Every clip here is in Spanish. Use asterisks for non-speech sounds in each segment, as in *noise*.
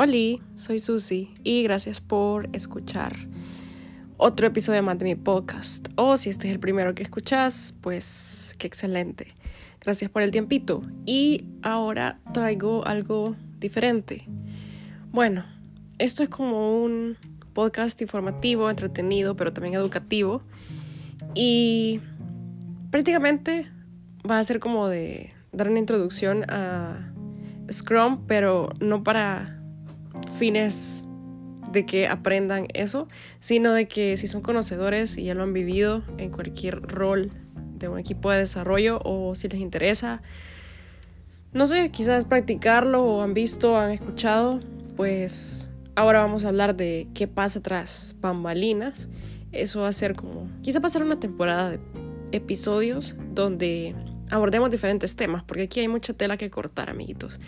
Hola, soy Susi y gracias por escuchar otro episodio más de mi podcast. O si este es el primero que escuchas, pues qué excelente. Gracias por el tiempito. Y ahora traigo algo diferente. Bueno, esto es como un podcast informativo, entretenido, pero también educativo. Y prácticamente va a ser como de dar una introducción a Scrum, pero no para fines de que aprendan eso, sino de que si son conocedores y ya lo han vivido en cualquier rol de un equipo de desarrollo o si les interesa, no sé, quizás practicarlo o han visto, han escuchado, pues ahora vamos a hablar de qué pasa tras bambalinas. Eso va a ser como, quizá pasar una temporada de episodios donde abordemos diferentes temas, porque aquí hay mucha tela que cortar, amiguitos.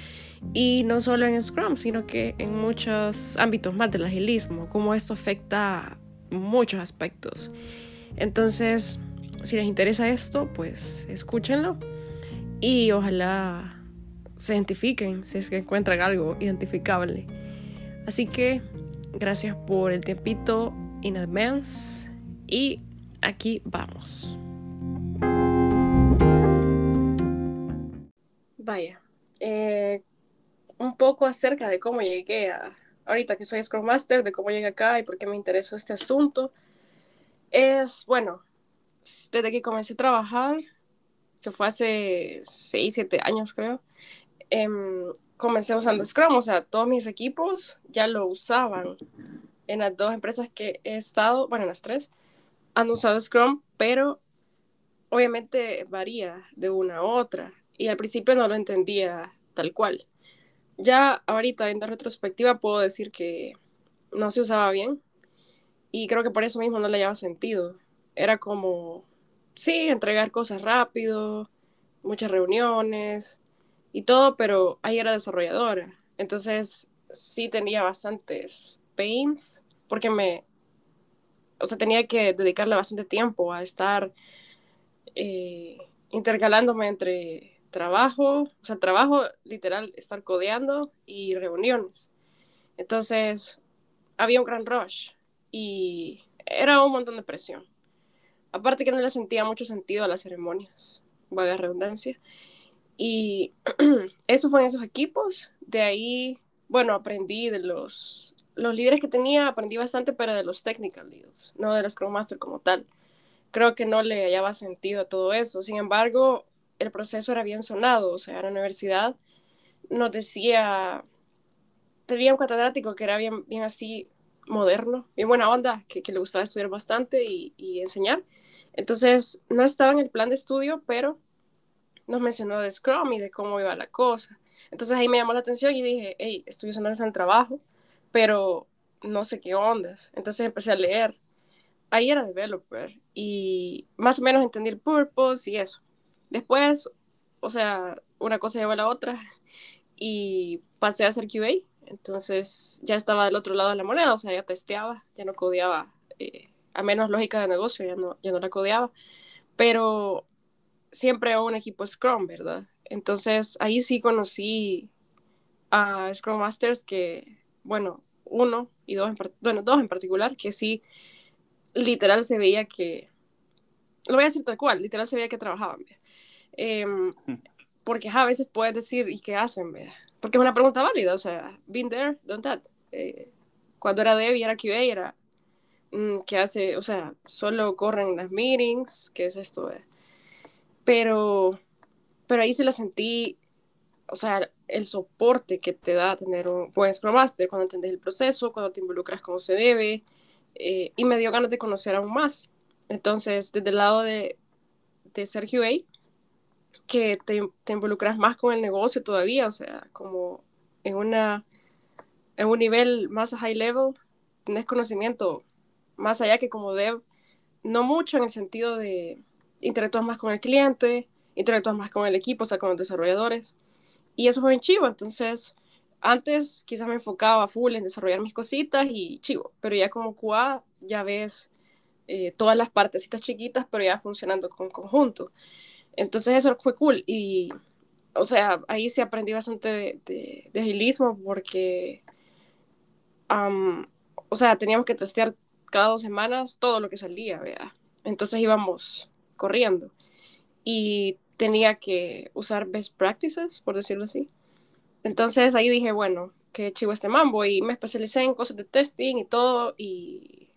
Y no solo en Scrum, sino que en muchos ámbitos más del agilismo, como esto afecta muchos aspectos. Entonces, si les interesa esto, pues escúchenlo y ojalá se identifiquen si es que encuentran algo identificable. Así que gracias por el tiempito in advance y aquí vamos. Vaya, eh, un poco acerca de cómo llegué a, ahorita que soy Scrum Master, de cómo llegué acá y por qué me interesó este asunto. Es, bueno, desde que comencé a trabajar, que fue hace 6, 7 años creo, em, comencé usando Scrum, o sea, todos mis equipos ya lo usaban. En las dos empresas que he estado, bueno, en las tres, han usado Scrum, pero obviamente varía de una a otra y al principio no lo entendía tal cual. Ya ahorita, en retrospectiva, puedo decir que no se usaba bien y creo que por eso mismo no le llevaba sentido. Era como, sí, entregar cosas rápido, muchas reuniones y todo, pero ahí era desarrolladora. Entonces sí tenía bastantes pains porque me, o sea, tenía que dedicarle bastante tiempo a estar eh, intercalándome entre trabajo, o sea, trabajo literal, estar codeando y reuniones. Entonces, había un gran rush y era un montón de presión. Aparte que no le sentía mucho sentido a las ceremonias, vaga redundancia. Y *clears throat* eso fue en esos equipos. De ahí, bueno, aprendí de los, los líderes que tenía, aprendí bastante, pero de los technical leads, no de los Scrum Master como tal. Creo que no le hallaba sentido a todo eso. Sin embargo, el proceso era bien sonado, o sea, la universidad nos decía, tenía un catedrático que era bien, bien así moderno, bien buena onda, que, le gustaba estudiar bastante y, enseñar. Entonces, no estaba en el plan de estudio, pero nos mencionó de Scrum y de cómo iba la cosa. Entonces ahí me llamó la atención y dije, hey, estoy usando en el trabajo, pero no sé qué ondas. Entonces empecé a leer. Ahí era developer y más o menos entendí el purpose y eso. Después, o sea, una cosa llevó a la otra y pasé a hacer QA. Entonces ya estaba del otro lado de la moneda, o sea, ya testeaba, ya no codeaba, eh, a menos lógica de negocio, ya no, ya no la codeaba. Pero siempre un equipo Scrum, ¿verdad? Entonces ahí sí conocí a Scrum Masters que, bueno, uno y dos, en, bueno, dos en particular, que sí, literal se veía que, lo voy a decir tal cual, literal se veía que trabajaban. Em, porque a veces puedes decir, ¿y qué hacen? Porque es una pregunta válida, o sea, been there, done that. Eh, cuando era y era QA, era, mm, ¿qué hace? O sea, solo corren las meetings, ¿qué es esto? Pero, pero ahí se la sentí, o sea, el soporte que te da tener un buen Scrum Master cuando entiendes el proceso, cuando te involucras como se debe, eh, y me dio ganas de conocer aún más. Entonces, desde el lado de, de ser QA, que te, involucras más con el negocio todavía, o sea, como en, una, en un nivel más high level, tienes conocimiento más allá que como dev, no mucho en el sentido de interactúas más con el cliente, interactúas más con el equipo, o sea, con los desarrolladores, y eso fue bien chivo, entonces antes quizás me enfocaba full en desarrollar mis cositas y chivo, pero ya como QA ya ves eh, todas las partecitas chiquitas, pero ya funcionando con conjunto. Entonces eso fue cool y, o sea, ahí sí aprendí bastante de, de, agilismo porque o sea, teníamos que testear cada dos semanas todo lo que salía, vea. Entonces íbamos corriendo y tenía que usar best practices, por decirlo así. Entonces ahí dije, bueno, qué chivo este mambo y me especialicé en cosas de testing y todo y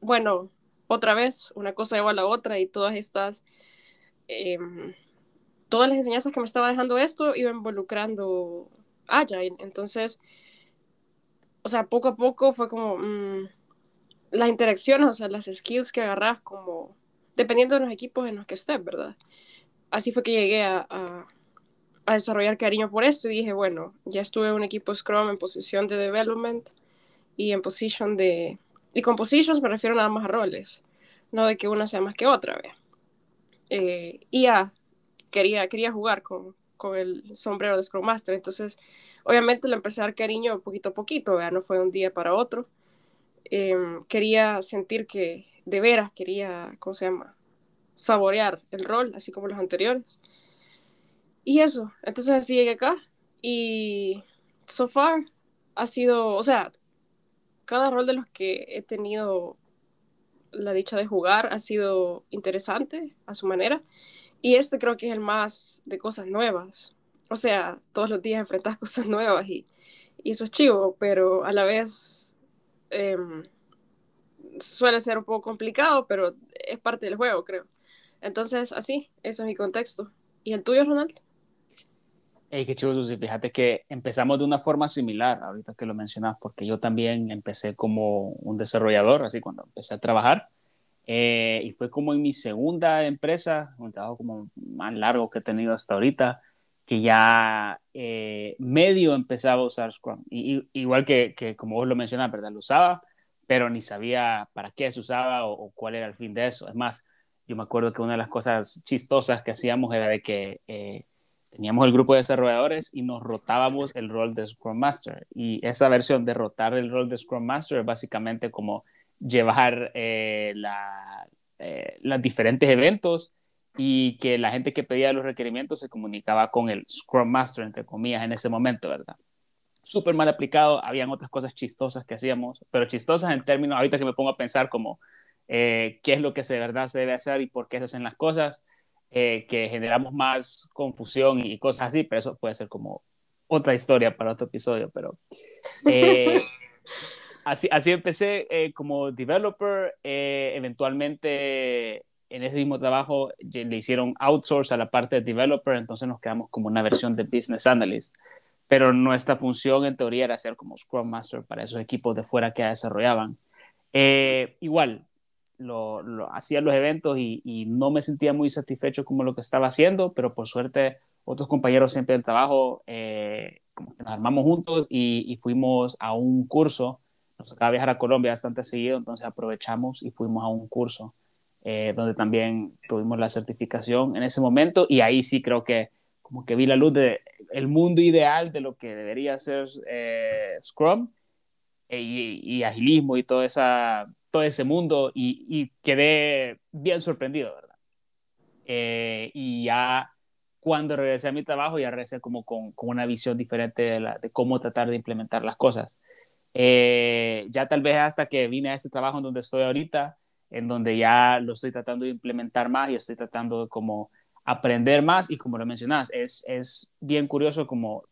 bueno, otra vez, una cosa lleva a la otra y todas estas, em, todas las enseñanzas que me estaba dejando esto iba involucrando Agile. Entonces, o sea, poco a poco fue como mm, las interacciones, o sea, las skills que agarras como, dependiendo de los equipos en los que estés, ¿verdad? Así fue que llegué a, a, a desarrollar cariño por esto y dije, bueno, ya estuve en un equipo Scrum en posición de development y en posición de y con positions me refiero nada más a roles, no de que una sea más que otra, ¿ve? Eh, y ya, quería, quería jugar con, con el sombrero de Scrum Master, entonces obviamente le empecé a dar cariño poquito a poquito, ¿ve? no fue de un día para otro. Em, quería sentir que de veras quería, ¿cómo se llama? Saborear el rol, así como los anteriores. Y eso, entonces así llegué acá y so far ha sido, o sea, cada rol de los que he tenido la dicha de jugar ha sido interesante a su manera. Y este creo que es el más de cosas nuevas. O sea, todos los días enfrentas *laughs* cosas nuevas y, y eso es chivo, pero a la vez em, suele ser un poco complicado, pero es parte del juego, creo. Entonces, así, ese es mi contexto. ¿Y el tuyo, Ronald? Hey, qué Susi. Fíjate que empezamos de una forma similar, ahorita que lo mencionas, porque yo también empecé como un desarrollador, así cuando empecé a trabajar. Eh, y fue como en mi segunda empresa, un trabajo como más largo que he tenido hasta ahorita, que ya eh, medio empezaba a usar Scrum. Y, igual que, que, como vos lo mencionas, ¿verdad? Lo usaba, pero ni sabía para qué se usaba o, cuál era el fin de eso. Es más, yo me acuerdo que una de las cosas chistosas que hacíamos era de que... Eh, teníamos el grupo de desarrolladores y nos rotábamos el rol de Scrum Master. Y esa versión de rotar el rol de Scrum Master es básicamente como llevar eh, la, eh, los diferentes eventos y que la gente que pedía los requerimientos se comunicaba con el Scrum Master, entre comillas, en ese momento, ¿verdad? Súper mal aplicado, habían otras cosas chistosas que hacíamos, pero chistosas en términos, ahorita que me pongo a pensar como eh, qué es lo que de verdad se debe hacer y por qué se hacen las cosas, eh, que generamos más confusión y cosas así, pero eso puede ser como otra historia para otro episodio, pero eh, *laughs* así, así empecé eh, como developer, eventualmente en ese mismo trabajo le hicieron outsource a la parte de developer, entonces nos quedamos como una versión de business analyst, pero nuestra función en teoría era ser como Scrum Master para esos equipos de fuera que desarrollaban. igual, lo, hacía los eventos y, no me sentía muy satisfecho como lo que estaba haciendo, pero por suerte otros compañeros siempre del trabajo eh, como que nos armamos juntos y, fuimos a un curso. Nos tocaba viajar a Colombia bastante seguido, entonces aprovechamos y fuimos a un curso eh, donde también tuvimos la certificación en ese momento y ahí sí creo que como que vi la luz de el mundo ideal de lo que debería ser eh, Scrum y, y, agilismo y toda esa todo ese mundo y, quedé bien sorprendido, ¿verdad? Eh, y ya cuando regresé a mi trabajo, ya regresé como con, una visión diferente de, cómo tratar de implementar las cosas. Eh, ya tal vez hasta que vine a este trabajo en donde estoy ahorita, en donde ya lo estoy tratando de implementar más y estoy tratando de como aprender más y como lo mencionas, es, es bien curioso como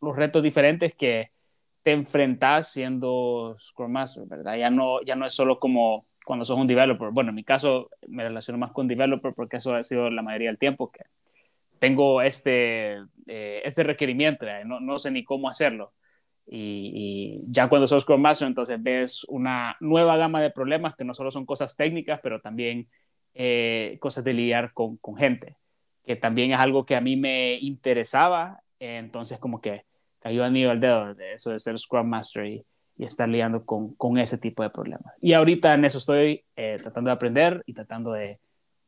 los retos diferentes que, te enfrentas siendo Scrum Master, ¿verdad? Ya no, ya no es solo como cuando sos un developer. Bueno, en mi caso me relaciono más con developer porque eso ha sido la mayoría del tiempo que tengo este, eh, este requerimiento, no, no, sé ni cómo hacerlo. Y, ya cuando sos Scrum Master, entonces ves una nueva gama de problemas que no solo son cosas técnicas, pero también eh, cosas de lidiar con, con, gente, que también es algo que a mí me interesaba. Entonces, como que cayó a nivel dedo de eso de ser Scrum Master y, estar lidiando con, ese tipo de problemas. Y ahorita en eso estoy eh, tratando de aprender y tratando de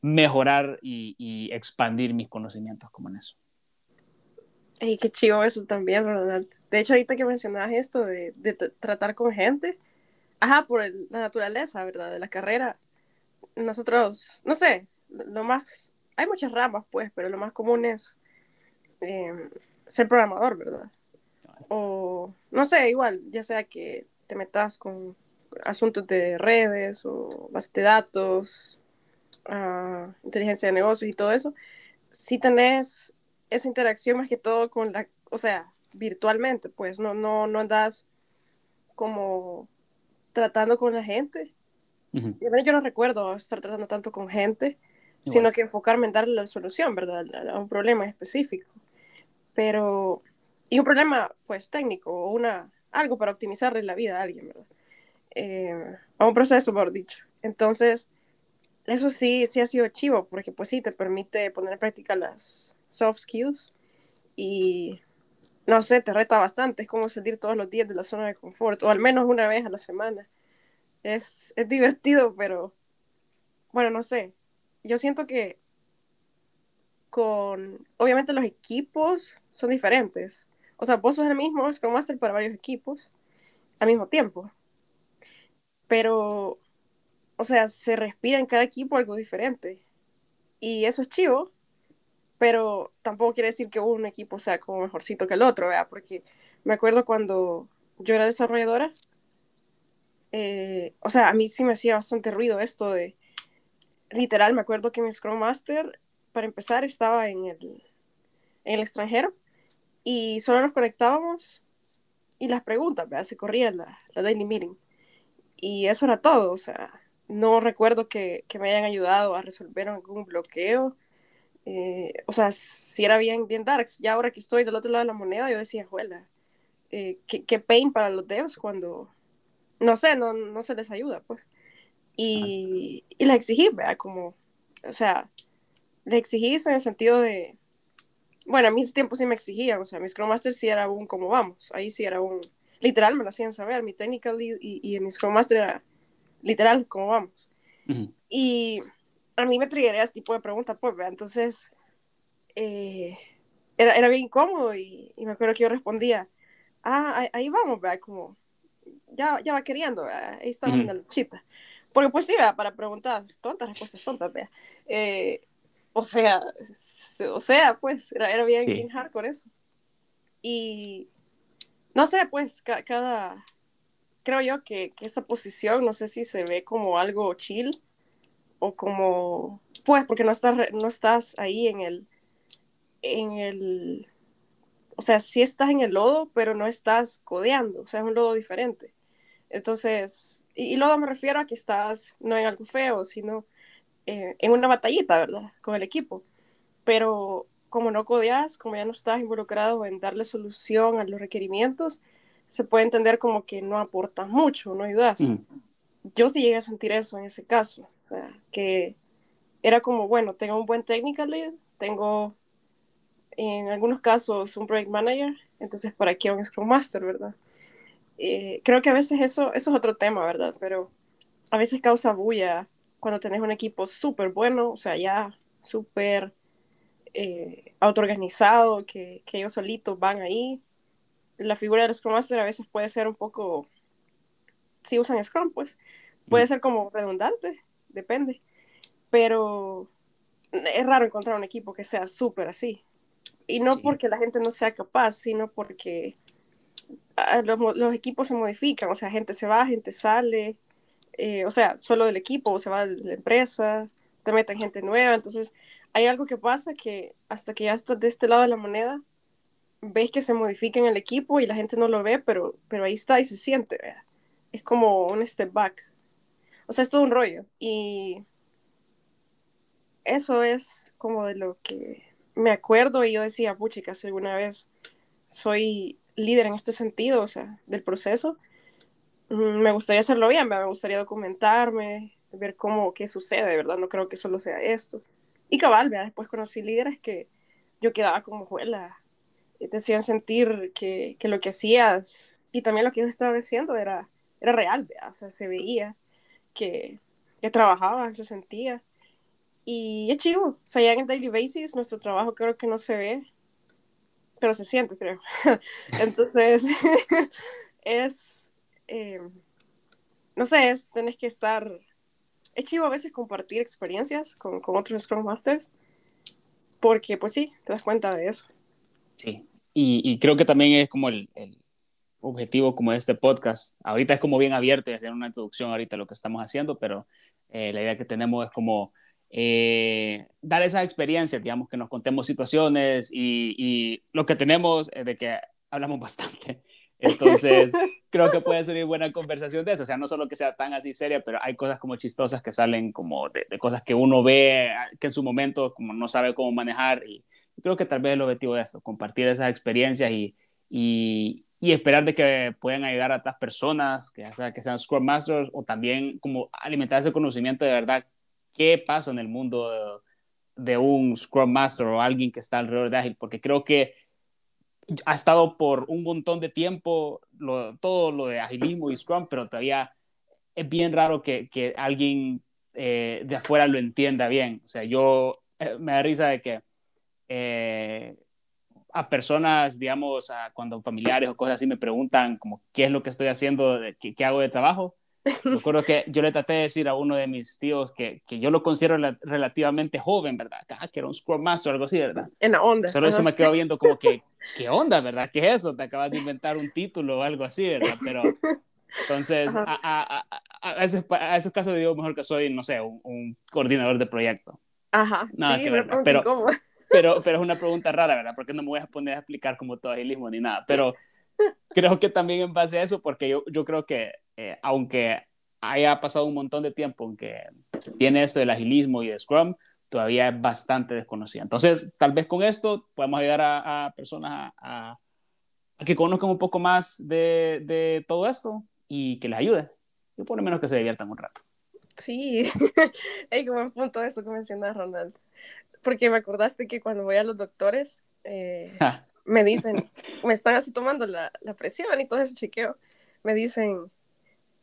mejorar y, expandir mis conocimientos como en eso. Ay, qué chivo eso también, ¿verdad? De hecho, ahorita que mencionabas esto de, de tratar con gente, ajá, por la naturaleza, ¿verdad? De la carrera, nosotros, no sé, lo más, hay muchas ramas, pues, pero lo más común es eh, ser programador, ¿verdad? O no sé, igual, ya sea que te metas con asuntos de redes o base de datos, uh, inteligencia de negocios y todo eso, si tenés esa interacción más que todo con la, o sea, virtualmente, pues no, no, no andas como tratando con la gente. Yo no recuerdo estar tratando tanto con gente, sino que enfocarme en darle la solución, ¿verdad? A un problema específico. Pero, y un problema, pues, técnico, o una, algo para optimizarle la vida a alguien, ¿verdad? Eh, a un proceso, por dicho. Entonces, eso sí, sí ha sido chivo, porque pues sí, te permite poner en práctica las soft skills y, no sé, te reta bastante, es como salir todos los días de la zona de confort, o al menos una vez a la semana. Es, es divertido, pero, bueno, no sé, yo siento que con, obviamente los equipos son diferentes. O sea, vos sos el mismo Scrum Master para varios equipos al mismo tiempo. Pero, o sea, se respira en cada equipo algo diferente. Y eso es chivo, pero tampoco quiere decir que un equipo sea como mejorcito que el otro, ¿verdad? Porque me acuerdo cuando yo era desarrolladora, eh, o sea, a mí sí me hacía bastante ruido esto de, literal, me acuerdo que mi Scrum Master, para empezar, estaba en el, en el extranjero y solo nos conectábamos y las preguntas, ¿verdad? Se corría la, la daily meeting. Y eso era todo, o sea, no recuerdo que, que me hayan ayudado a resolver algún bloqueo. Eh, o sea, si era bien, bien darks. Ya ahora que estoy del otro lado de la moneda, yo decía, juela, eh, qué, qué, pain para los devs cuando, no sé, no, no se les ayuda, pues. Y, y la exigí, ¿verdad? Como, o sea, le exigí en el sentido de, bueno, a mis tiempos sí me exigían, o sea, mis Scrum Master sí era un como vamos, ahí sí era un, literal me lo hacían saber, mi technical lead y, y mi Scrum Master era literal como vamos. Y a mí me triggeré ese tipo de preguntas, pues, ¿verdad? Entonces, eh, era, era bien incómodo y, y, me acuerdo que yo respondía, ah, ahí, ahí vamos, ¿verdad? Como, ya, ya va queriendo, ¿verdad? Ahí estamos en la luchita. Porque pues sí, ¿verdad? para preguntas tontas, respuestas tontas, ¿verdad? Eh, o sea, o sea, pues, era, era bien, sí. bien hardcore eso. Y no sé, pues, ca cada, creo yo que, que esa posición, no sé si se ve como algo chill o como, pues, porque no estás, no estás ahí en el, en el, o sea, sí estás en el lodo, pero no estás codeando, o sea, es un lodo diferente. Entonces, y, y lodo me refiero a que estás no en algo feo, sino eh, en una batallita, ¿verdad? Con el equipo. Pero como no codeas, como ya no estás involucrado en darle solución a los requerimientos, se puede entender como que no aportas mucho, no ayudas. Mm. Yo sí llegué a sentir eso en ese caso, que era como, bueno, tengo un buen technical lead, tengo en algunos casos un project manager, entonces para qué un Scrum Master, ¿verdad? Eh, creo que a veces eso, eso es otro tema, ¿verdad? Pero a veces causa bulla cuando tenés un equipo súper bueno, o sea, ya súper eh, autoorganizado, que, que ellos solitos van ahí. La figura del Scrum Master a veces puede ser un poco, si usan Scrum, pues, puede ser como redundante, depende. Pero es raro encontrar un equipo que sea súper así. Y no sí. porque la gente no sea capaz, sino porque ah, los, los, equipos se modifican, o sea, gente se va, gente sale, eh, o sea, solo del equipo, se va de la empresa, te meten gente nueva, entonces hay algo que pasa que hasta que ya estás de este lado de la moneda, ves que se modifica en el equipo y la gente no lo ve, pero, pero ahí está y se siente. Es como un step back. O sea, es todo un rollo. Y eso es como de lo que me acuerdo y yo decía, puchica, si alguna vez soy líder en este sentido, o sea, del proceso, me gustaría hacerlo bien, me gustaría documentarme, ver cómo, qué sucede, ¿verdad? No creo que solo sea esto. Y cabal, ¿verdad? después conocí líderes que yo quedaba como juela, te hacían sentir que, que, lo que hacías y también lo que ellos estaban haciendo era, era real, ¿verdad? o sea, se veía que, que trabajaban, se sentía. Y es chivo, o sea, ya en el daily basis nuestro trabajo creo que no se ve, pero se siente, creo. *laughs* Entonces, *laughs* es, eh, no sé, es, tenés que estar es chivo a veces compartir experiencias con, con otros Scrum Masters, porque pues sí, te das cuenta de eso. Sí, y, y creo que también es como el, el, objetivo como este podcast. Ahorita es como bien abierto y hacer una introducción ahorita a lo que estamos haciendo, pero eh, la idea que tenemos es como eh, dar esas experiencias, digamos, que nos contemos situaciones y, y lo que tenemos es de que hablamos *laughs* bastante. Entonces, *laughs* creo que puede ser buena conversación de eso. O sea, no solo que sea tan así seria, pero hay cosas como chistosas que salen como de, cosas que uno ve, que en su momento como no sabe cómo manejar. Y, creo que tal vez el objetivo de esto, compartir esas experiencias y, y, y esperar de que puedan ayudar a otras personas, que, sea, que sean Scrum Masters, o también como alimentar ese conocimiento de verdad, qué pasa en el mundo de, de un Scrum Master o alguien que está alrededor de Agile, porque creo que ha estado por un montón de tiempo todo lo de agilismo y Scrum, pero todavía es bien raro que, alguien eh, de afuera lo entienda bien. O sea, yo eh, me da risa de que eh, a personas, digamos, a cuando familiares o cosas así me preguntan como qué es lo que estoy haciendo, qué hago de trabajo, Recuerdo que yo le traté de decir a uno de mis tíos que, que yo lo considero relativamente joven, ¿verdad? Ah, que era un Scrum Master o algo así, ¿verdad? En la onda. Solo eso me quedó viendo como que, ¿qué onda, verdad? ¿Qué es eso? Te acabas de inventar un título o algo así, ¿verdad? Pero entonces, a, a, a, a, esos, a, esos, casos digo mejor que soy, no sé, un, un coordinador de proyecto. Ajá, Nada sí, que ver, pero, pero, pero es una pregunta rara, ¿verdad? Porque no me voy a poner a explicar como todo agilismo ni nada, pero *laughs* creo que también en base a eso, porque yo, yo creo que eh, aunque haya pasado un montón de tiempo en que tiene esto del agilismo y de Scrum, todavía es bastante desconocida. Entonces, tal vez con esto podemos ayudar a, personas a, que conozcan un poco más de, de, todo esto y que les ayude. Y por lo menos que se diviertan un rato. Sí, hay como un punto eso que mencionas, Ronald. Porque me acordaste que cuando voy a los doctores, eh, me dicen, me están así tomando la, la presión y todo ese chequeo. Me dicen,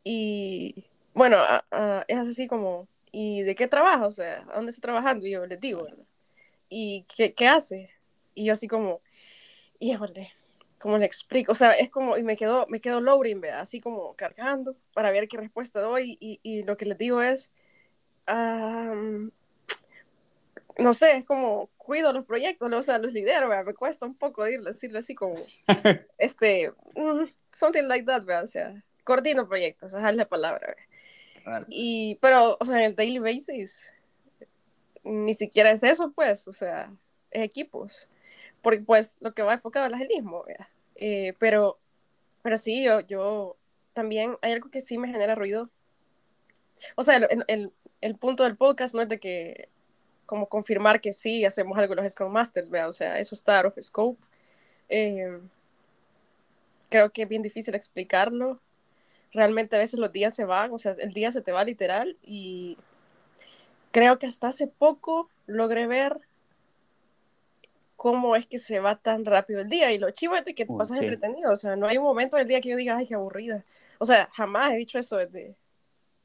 y bueno, es así como, ¿y de qué trabaja? O sea, ¿a dónde está trabajando? Y yo le digo, ¿verdad? ¿Y qué, qué hace? Y yo así como, híjole, ¿cómo le explico? O sea, es como, y me quedo, me quedo loading, ¿verdad? Así como cargando para ver qué respuesta doy. Y, y lo que les digo es, no sé, es como, cuido los proyectos, o sea, los lidero, ¿verdad? Me cuesta un poco decirle así como, *laughs* este, mm, something like that, ¿verdad? O sea, coordino proyectos, esa es la palabra. Y, pero, o sea, en el daily basis, ni siquiera es eso, pues, o sea, es equipos. Porque, pues, lo que va enfocado es el agilismo, eh, pero, pero sí, yo, yo también, hay algo que sí me genera ruido. O sea, el, el, el punto del podcast no es de que, como confirmar que sí hacemos algo los Scrum Masters, ¿vea? o sea, eso está out of scope. Eh, creo que es bien difícil explicarlo realmente a veces los días se van, o sea, el día se te va literal y creo que hasta hace poco logré ver cómo es que se va tan rápido el día y lo chivo es de que te pasas entretenido, o sea, no hay un momento del día que yo diga, ay, qué aburrida. O sea, jamás he dicho eso desde,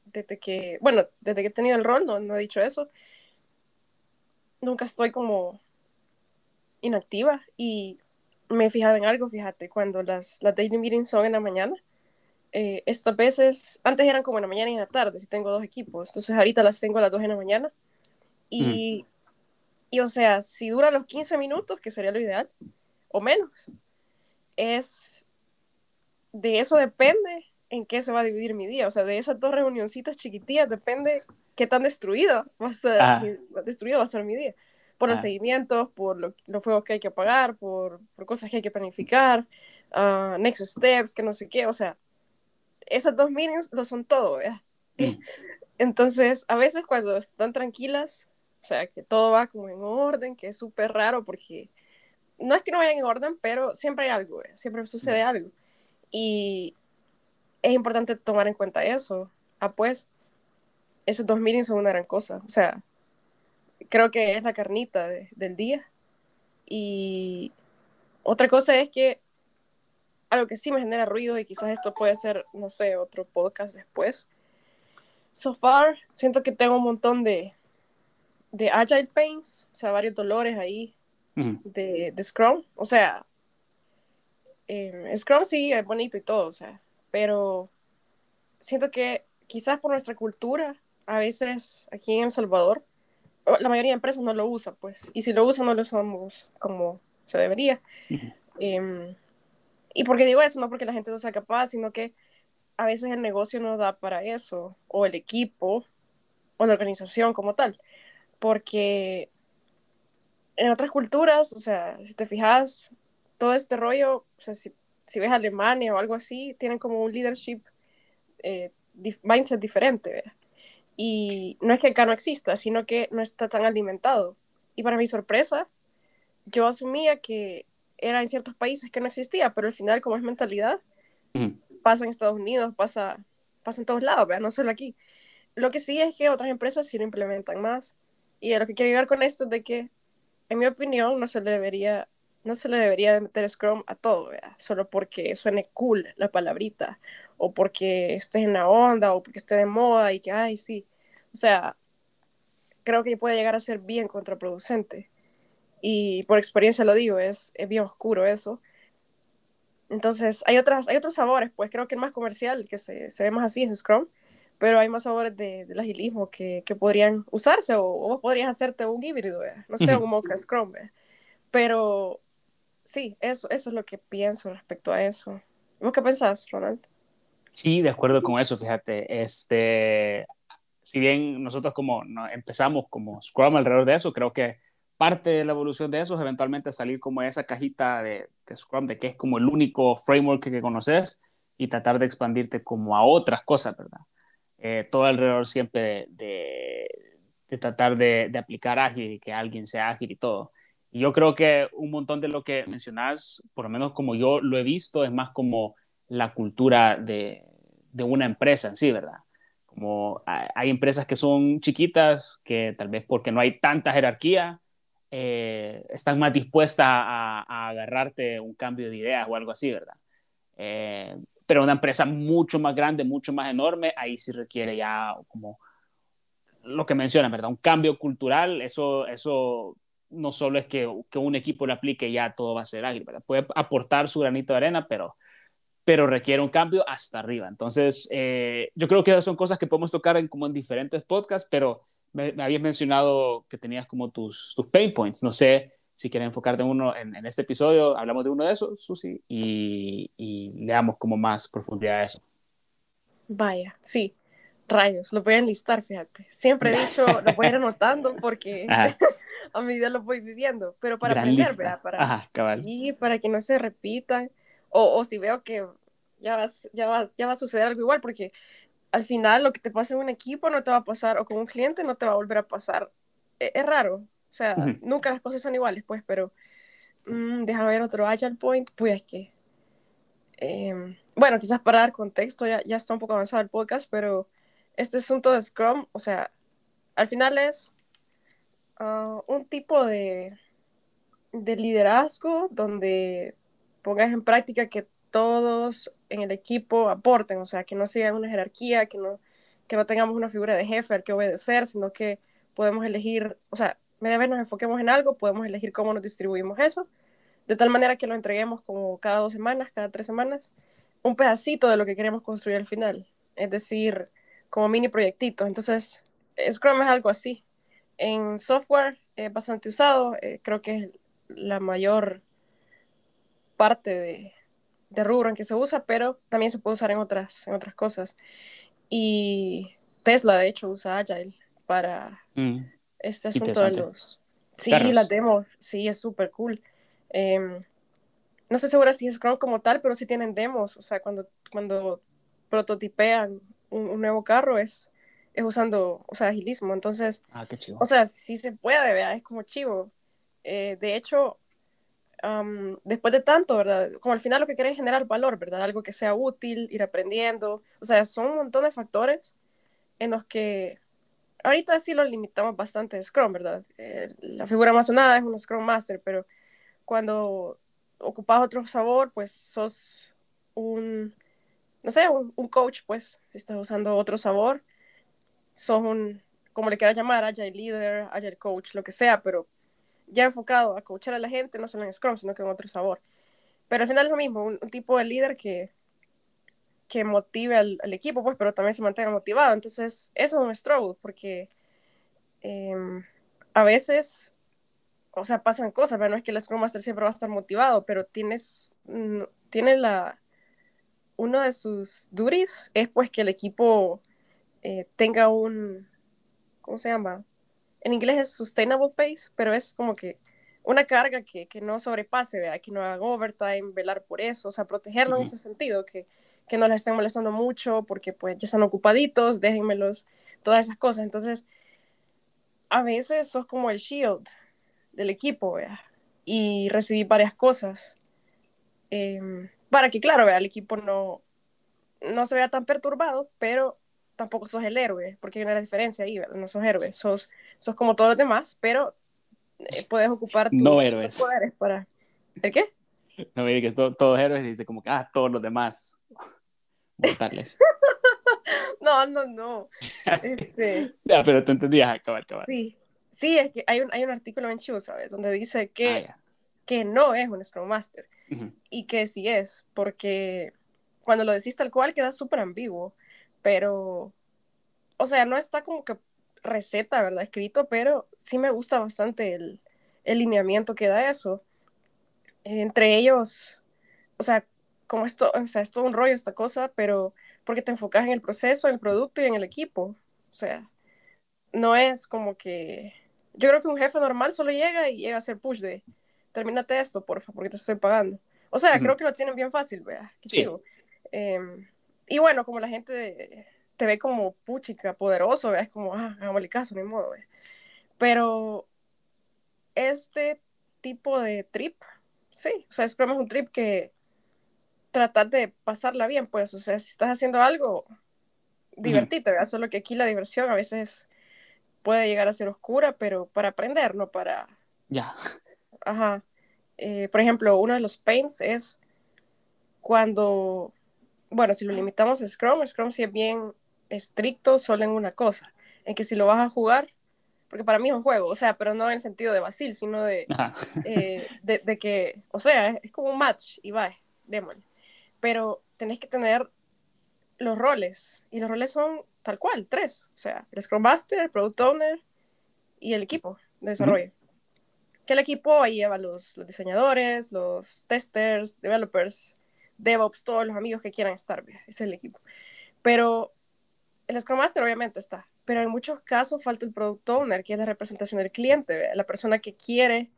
desde que, bueno, desde que he tenido el rol, no, no he dicho eso. Nunca estoy como inactiva y me he fijado en algo, fíjate, cuando las, las daily meetings son en la mañana, eh, estas veces, antes eran como en la mañana y en la tarde, si tengo dos equipos, entonces ahorita las tengo a las dos en la mañana. Y, y o sea, si dura los 15 minutos, que sería lo ideal, o menos, es, de eso depende en qué se va a dividir mi día, o sea, de esas dos reunioncitas chiquitillas depende qué tan destruido va a estar, ah. destruido va a ser mi día por los ah. seguimientos, por los fuegos que hay que apagar, por, por cosas que hay que planificar, uh, next steps, que no sé qué, o sea, esas dos meetings lo son todo, ¿verdad? Mm. *laughs* Entonces, a veces cuando están tranquilas, o sea, que todo va como en orden, que es súper raro porque no es que no vayan en orden, pero siempre hay algo, siempre sucede mm. algo. Y es importante tomar en cuenta eso. Ah, pues, esos dos meetings son una gran cosa. O sea, creo que es la carnita del día. Y otra cosa es que algo que sí me genera ruido y quizás esto puede ser, no sé, otro podcast después. So far, siento que tengo un montón de, de agile pains, o sea, varios dolores ahí de, de, Scrum. O sea, eh, Scrum sí es bonito y todo, o sea, pero siento que quizás por nuestra cultura, a veces aquí en El Salvador, la mayoría de empresas no lo usa, pues, y si lo usan no lo usamos como se debería Y porque digo eso, no porque la gente no sea capaz, sino que a veces el negocio no da para eso, o el equipo, o la organización como tal. Porque en otras culturas, o sea, si te fijas, todo este rollo, o sea, si, si ves Alemania o algo así, tienen como un leadership eh, mindset diferente. Y no es que acá no exista, sino que no está tan alimentado. Y para mi sorpresa, yo asumía que era en ciertos países que no existía, pero al final, como es mentalidad, pasa en Estados Unidos, pasa, pasa en todos lados, ¿verdad? no solo aquí. Lo que sí es que otras empresas sí lo implementan más. Y a lo que quiero llegar con esto es de que, en mi opinión, no se le debería, no se le debería meter Scrum a todo, ¿verdad? solo porque suene cool la palabrita, o porque esté en la onda, o porque esté de moda y que, ay, sí. O sea, creo que puede llegar a ser bien contraproducente. Y por experiencia lo digo, es, es bien oscuro eso. Entonces, hay, otras, hay otros sabores, pues creo que el más comercial, que se, se ve más así, es Scrum, pero hay más sabores de, del agilismo que, que podrían usarse, o, vos podrías hacerte un híbrido, no sé, un mocha Scrum, pero sí, eso, eso es lo que pienso respecto a eso. ¿Vos qué pensás, Ronald? Sí, de acuerdo con eso, fíjate, este, si bien nosotros como empezamos como Scrum alrededor de eso, creo que parte de la evolución de eso es eventualmente salir como esa cajita de, Scrum, de que es como el único framework que, conoces y tratar de expandirte como a otras cosas, ¿verdad? Eh, todo alrededor siempre de, tratar de, aplicar ágil y que alguien sea ágil y todo. Yo creo que un montón de lo que mencionas, por lo menos como yo lo he visto, es más como la cultura de, una empresa en sí, ¿verdad? Como hay empresas que son chiquitas, que tal vez porque no hay tanta jerarquía, eh, están más dispuestas a, agarrarte un cambio de ideas o algo así, ¿verdad? Eh, pero una empresa mucho más grande, mucho más enorme, ahí sí requiere ya como lo que mencionan, ¿verdad? Un cambio cultural, eso, eso no solo es que, que un equipo lo aplique y ya todo va a ser ágil, ¿verdad? Puede aportar su granito de arena, pero pero requiere un cambio hasta arriba. Entonces, eh, yo creo que esas son cosas que podemos tocar en, como en diferentes podcasts, pero me, habías mencionado que tenías como tus, tus pain points. No sé si quieres enfocarte en uno en, en, este episodio, hablamos de uno de esos, Susi, y, y le damos como más profundidad a eso. Vaya, sí. Rayos, lo voy a enlistar, fíjate. Siempre he dicho, lo voy a ir *laughs* anotando porque *laughs* a medida lo voy viviendo, pero para aprender, ¿verdad? Para, Ajá, cabal. Sí, para que no se repitan o, o si veo que ya, vas, ya, vas, ya va a suceder algo igual, porque al final lo que te pasa en un equipo no te va a pasar, o con un cliente no te va a volver a pasar. E, es, raro, o sea, nunca las cosas son iguales, pues, pero mmm, déjame ver otro agile point, pues es que, eh, bueno, quizás para dar contexto, ya, ya está un poco avanzado el podcast, pero este asunto de Scrum, o sea, al final es uh, un tipo de, de liderazgo donde pongas en práctica que todos en el equipo aporten, o sea, que no siga una jerarquía, que no, que no tengamos una figura de jefe al que obedecer, sino que podemos elegir, o sea, media vez nos enfoquemos en algo, podemos elegir cómo nos distribuimos eso, de tal manera que lo entreguemos como cada dos semanas, cada tres semanas, un pedacito de lo que queremos construir al final, es decir, como mini proyectitos. Entonces, Scrum es algo así. En software es bastante usado, eh, creo que es la mayor parte de, de, rubro en que se usa, pero también se puede usar en otras, en otras cosas. Y Tesla, de hecho, usa Agile para mm. este asunto de los... Sí, las demos, sí, es súper cool. Em, no estoy segura si es Scrum como tal, pero sí tienen demos, o sea, cuando, cuando prototipean un, nuevo carro es, es usando, o sea, agilismo, entonces, ah, qué chivo. o sea, sí se puede, ¿verdad? es como chivo. Eh, de hecho, después de tanto, ¿verdad? Como al final lo que quiere es generar valor, ¿verdad? Algo que sea útil, ir aprendiendo. O sea, son un montón de factores en los que ahorita sí lo limitamos bastante de Scrum, ¿verdad? Eh, la figura más sonada es un Scrum Master, pero cuando ocupas otro sabor, pues sos un, no sé, un, un coach, pues, si estás usando otro sabor, sos un, como le quieras llamar, agile leader, agile coach, lo que sea, pero ya enfocado a coachar a la gente, no solo en Scrum, sino que en otro sabor. Pero al final es lo mismo, un, tipo de líder que, que motive al, equipo, pues, pero también se mantenga motivado. Entonces, eso es un struggle, porque em, a veces o sea, pasan cosas, ¿verdad? No es que el Scrum Master siempre va a estar motivado, pero tienes, mm, tiene la, uno de sus duties es pues que el equipo eh, tenga un, ¿cómo se llama? En inglés es sustainable pace, pero es como que una carga que, que no sobrepase, ¿verdad? que no haga overtime, velar por eso, o sea, protegerlo en ese sentido, que, que no les estén molestando mucho porque pues ya están ocupaditos, déjenmelos, todas esas cosas. Entonces, a veces sos como el shield del equipo, ¿verdad? y recibí varias cosas. Eh, para que, claro, ¿verdad? el equipo no, no se vea tan perturbado, pero tampoco sos el héroe, porque hay una diferencia ahí, ¿verdad? No sos héroe, sos, sos como todos los demás, pero eh, puedes ocupar tus, no héroes. poderes para... ¿El qué? No, mire que es todo, todos héroes y dice como que, ah, todos los demás. Mortales. *laughs* no, no, no. Este... *laughs* ya, pero te entendías, acabar, acabar. Sí, sí, es que hay un, hay un artículo en Chivo, ¿sabes? Donde dice que, ah, que no es un Scrum Master uh -huh. y que sí es, porque cuando lo decís tal cual queda súper ambiguo, pero, o sea, no está como que receta, ¿verdad? Escrito, pero sí me gusta bastante el, el lineamiento que da eso. Entre ellos, o sea, como esto, o sea, es todo un rollo esta cosa, pero porque te enfocas en el proceso, en el producto y en el equipo. O sea, no es como que. Yo creo que un jefe normal solo llega y llega a hacer push de termínate esto, porfa, porque te estoy pagando. O sea, uh -huh. creo que lo tienen bien fácil, vea. Qué sí. chido. Eh, y bueno, como la gente te ve como puchica, poderoso, ¿vea? es como, ah, hagámosle caso, ni modo. Pero este tipo de trip, sí, o sea, es un trip que tratar de pasarla bien, pues, o sea, si estás haciendo algo, divertite, ¿verdad? Solo que aquí la diversión a veces puede llegar a ser oscura, pero para aprender, no para... Ya. Ajá. Eh, por ejemplo, uno de los pains es cuando, bueno, si lo limitamos a Scrum, Scrum sí es bien estricto solo en una cosa, en que si lo vas a jugar, porque para mí es un juego, o sea, pero no en el sentido de vacil, sino de, *laughs* eh, de, de, que, o sea, es, es, como un match y va, démosle. Pero tenés que tener los roles, y los roles son tal cual, tres, o sea, el Scrum Master, el Product Owner y el equipo de desarrollo. Uh -huh. Que el equipo ahí lleva los, los diseñadores, los testers, developers, DevOps, todos los amigos que quieran estar, es el equipo. Pero el Scrum Master obviamente está, pero en muchos casos falta el Product Owner, que es la representación del cliente, la persona que quiere,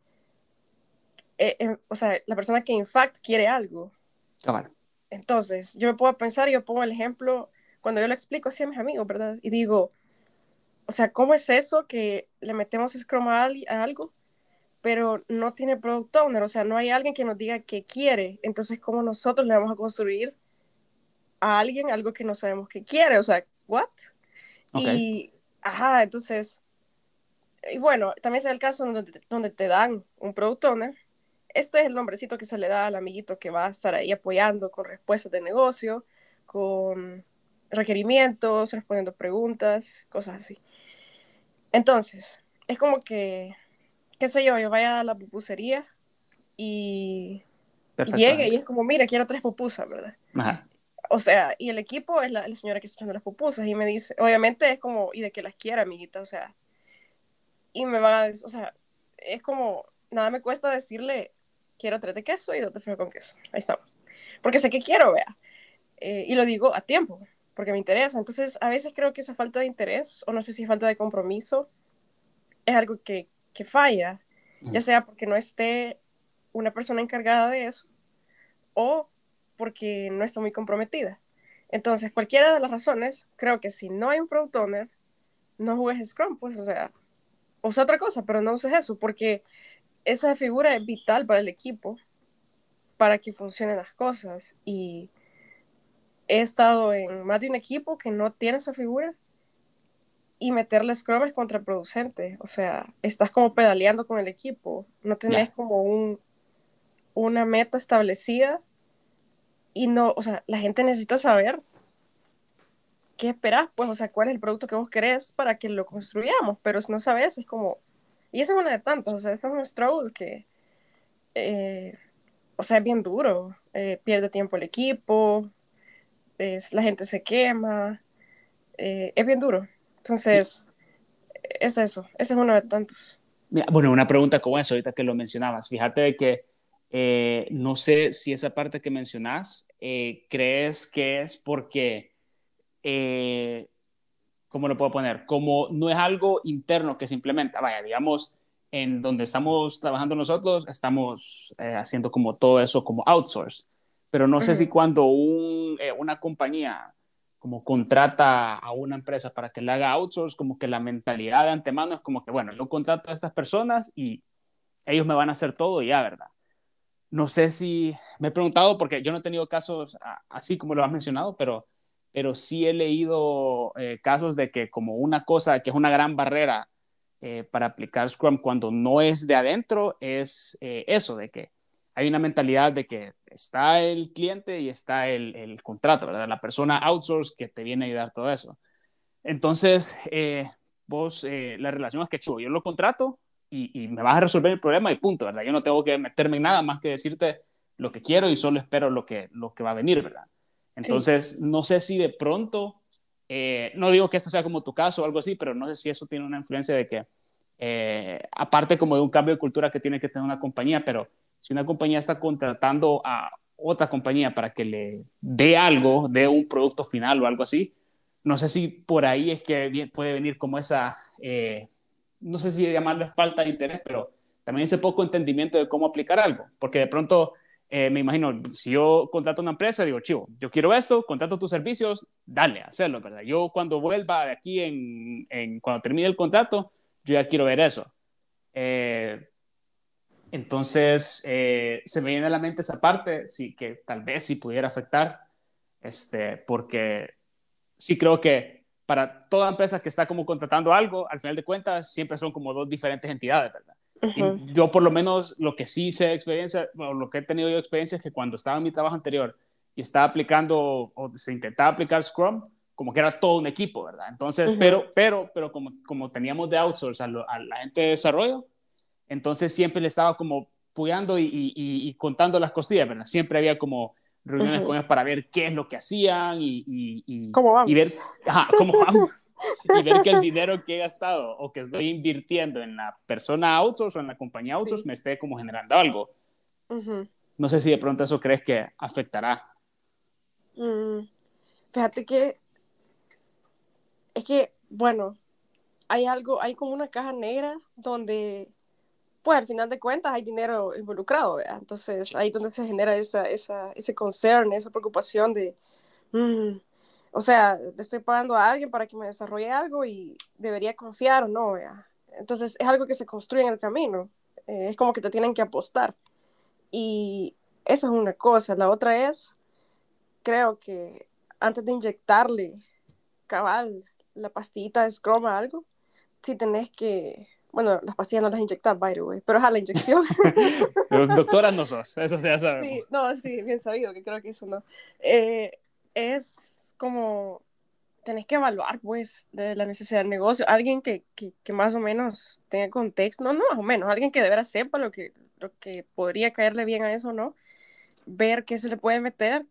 eh, eh, o sea, la persona que en fact quiere algo. Bueno. Entonces, yo me puedo pensar, yo pongo el ejemplo, cuando yo lo explico así a mis amigos, ¿verdad? Y digo, o sea, ¿cómo es eso que le metemos Scrum a, a algo? Pero no tiene product owner, o sea, no hay alguien que nos diga qué quiere. Entonces, ¿cómo nosotros le vamos a construir a alguien algo que no sabemos que quiere? O sea, ¿what? Okay. Y, ajá, entonces, y bueno, también es el caso donde, donde te dan un product owner. Este es el nombrecito que se le da al amiguito que va a estar ahí apoyando con respuestas de negocio, con requerimientos, respondiendo preguntas, cosas así. Entonces, es como que qué sé yo, yo vaya a la pupusería y, llegue y es como, mira, quiero tres pupusas, ¿verdad? Ajá. O sea, y el equipo es la, la, señora que está echando las pupusas y me dice, obviamente es como, y de que las quiera, amiguita, o sea, y me va a, o sea, es como, nada me cuesta decirle, quiero tres de queso y dos de frío con queso, ahí estamos, porque sé que quiero, vea, eh, y lo digo a tiempo, porque me interesa, entonces a veces creo que esa falta de interés, o no sé si falta de compromiso, es algo que, que falla, ya sea porque no esté una persona encargada de eso o porque no está muy comprometida. Entonces, cualquiera de las razones, creo que si no hay un product owner, no juegues Scrum, pues, o sea, usa otra cosa, pero no uses eso, porque esa figura es vital para el equipo, para que funcionen las cosas. Y he estado en más de un equipo que no tiene esa figura y meterle Scrum es contraproducente. O sea, estás como pedaleando con el equipo. No tenés yeah. como un, una meta establecida. Y no, o sea, la gente necesita saber qué esperás, pues, o sea, cuál es el producto que vos querés para que lo construyamos. Pero si no sabes, es como. Y esa es una de tantas. O sea, es un struggle que. Eh, o sea, es bien duro. Eh, pierde tiempo el equipo. Es, la gente se quema. Eh, es bien duro. Entonces, es eso, ese es uno de tantos. Bueno, una pregunta como eso, ahorita que lo mencionabas. Fíjate de que eh, no sé si esa parte que mencionas, eh, crees que es porque, eh, ¿cómo lo puedo poner? Como no es algo interno que se implementa, vaya, digamos, en donde estamos trabajando nosotros, estamos haciendo como todo eso como outsource, pero no sé si cuando una compañía como contrata a una empresa para que le haga outsource, como que la mentalidad de antemano es como que, bueno, yo contrato a estas personas y ellos me van a hacer todo y ya, ¿verdad? No sé si me he preguntado, porque yo no he tenido casos así como lo has mencionado, pero, pero sí he leído eh, casos de que como una cosa que es una gran barrera eh, para aplicar Scrum cuando no es de adentro, es eh, eso, de que hay una mentalidad de que está el cliente y está el, el contrato, ¿verdad? La persona outsource que te viene a ayudar todo eso. Entonces, eh, vos, eh, la relación es que, chivo, yo lo contrato y, y, me vas a resolver el problema y punto, ¿verdad? Yo no tengo que meterme en nada más que decirte lo que quiero y solo espero lo que, lo que va a venir, ¿verdad? Entonces, no sé si de pronto, eh, no digo que esto sea como tu caso o algo así, pero no sé si eso tiene una influencia de que, aparte como de un cambio de cultura que tiene que tener una compañía, pero si una compañía está contratando a otra compañía para que le dé algo, dé un producto final o algo así, no sé si por ahí es que puede venir como esa, eh, no sé si llamarle falta de interés, pero también ese poco entendimiento de cómo aplicar algo, porque de pronto eh, me imagino, si yo contrato una empresa, digo, chivo, yo quiero esto, contrato tus servicios, dale, hacerlo, ¿verdad? Yo cuando vuelva de aquí, en, cuando termine el contrato, yo ya quiero ver eso. Eh, entonces, eh, se me viene a la mente esa parte, sí, que tal vez sí pudiera afectar, este, porque sí creo que para toda empresa que está como contratando algo, al final de cuentas, siempre son como dos diferentes entidades, ¿verdad? y yo por lo menos lo que sí sé de experiencia, o lo que he tenido yo experiencia es que cuando estaba en mi trabajo anterior y estaba aplicando o se intentaba aplicar Scrum, como que era todo un equipo, ¿verdad? Entonces, pero, pero, pero como, como teníamos de outsource a, a la gente de desarrollo, entonces siempre le estaba como puyando y, contando las costillas, ¿verdad? Siempre había como reuniones con ellos para ver qué es lo que hacían y, ¿Cómo vamos? y ver cómo vamos y ver que el dinero que he gastado o que estoy invirtiendo en la persona outsource o en la compañía outsource me esté como generando algo. No sé si de pronto eso crees que afectará. Mm, fíjate que es que, bueno, hay algo, hay como una caja negra donde pues al final de cuentas hay dinero involucrado. Entonces ahí es donde se genera esa, ese concern, esa preocupación de, mm, o sea, le estoy pagando a alguien para que me desarrolle algo y debería confiar o no, ¿verdad? Entonces es algo que se construye en el camino, eh, es como que te tienen que apostar. Y eso es una cosa, la otra es, creo que antes de inyectarle cabal la pastillita de Scrum a algo, si tenés que bueno, las pastillas no las inyectas, by the way, pero a la inyección. *laughs* Doctora no sos, eso ya sabemos. Sí, no, sí, bien sabido, que creo que eso no. Eh, es como, tenés que evaluar, pues, de la necesidad del negocio. Alguien que, que, que, más o menos tenga contexto, no, no más o menos, alguien que de veras sepa lo que, lo que podría caerle bien a eso, ¿no? Ver qué se le puede meter,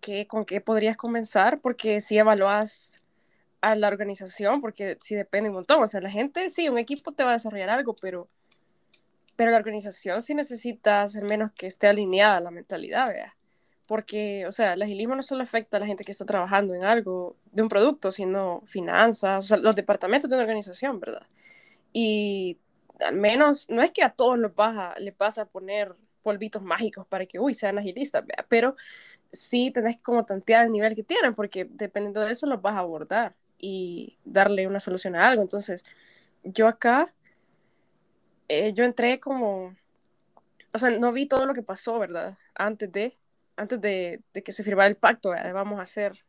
qué, con qué podrías comenzar, porque si evaluas a la organización, porque sí depende un montón. O sea, la gente, sí, un equipo te va a desarrollar algo, pero, pero la organización sí necesitas al menos que esté alineada la mentalidad, ¿verdad? Porque, o sea, el agilismo no solo afecta a la gente que está trabajando en algo, de un producto, sino finanzas, los departamentos de una organización, ¿verdad? Y al menos, no es que a todos los vas a, les vas a poner polvitos mágicos para que, uy, sean agilistas, ¿verdad? pero sí tenés como tantear el nivel que tienen, porque dependiendo de eso los vas a abordar y darle una solución a algo. Entonces, yo acá, eh, yo entré como, o sea, no vi todo lo que pasó, ¿verdad? Antes de, antes de, que se firmara el pacto, de vamos a hacer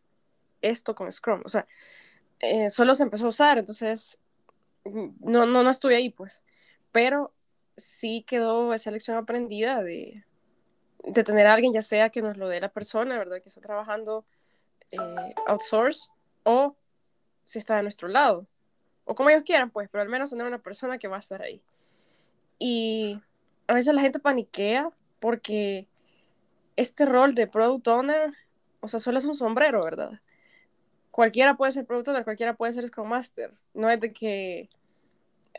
esto con Scrum. O sea, eh, solo se empezó a usar, entonces, no, no, no estuve ahí, pues. Pero sí quedó esa lección aprendida de, de tener a alguien, ya sea que nos lo dé la persona, ¿verdad? Que está trabajando eh, outsource o si está de nuestro lado. O como ellos quieran, pues, pero al menos tener una persona que va a estar ahí. Y a veces la gente paniquea porque este rol de product owner, o sea, solo es un sombrero, ¿verdad? Cualquiera puede ser product owner, cualquiera puede ser Scrum Master. No es de que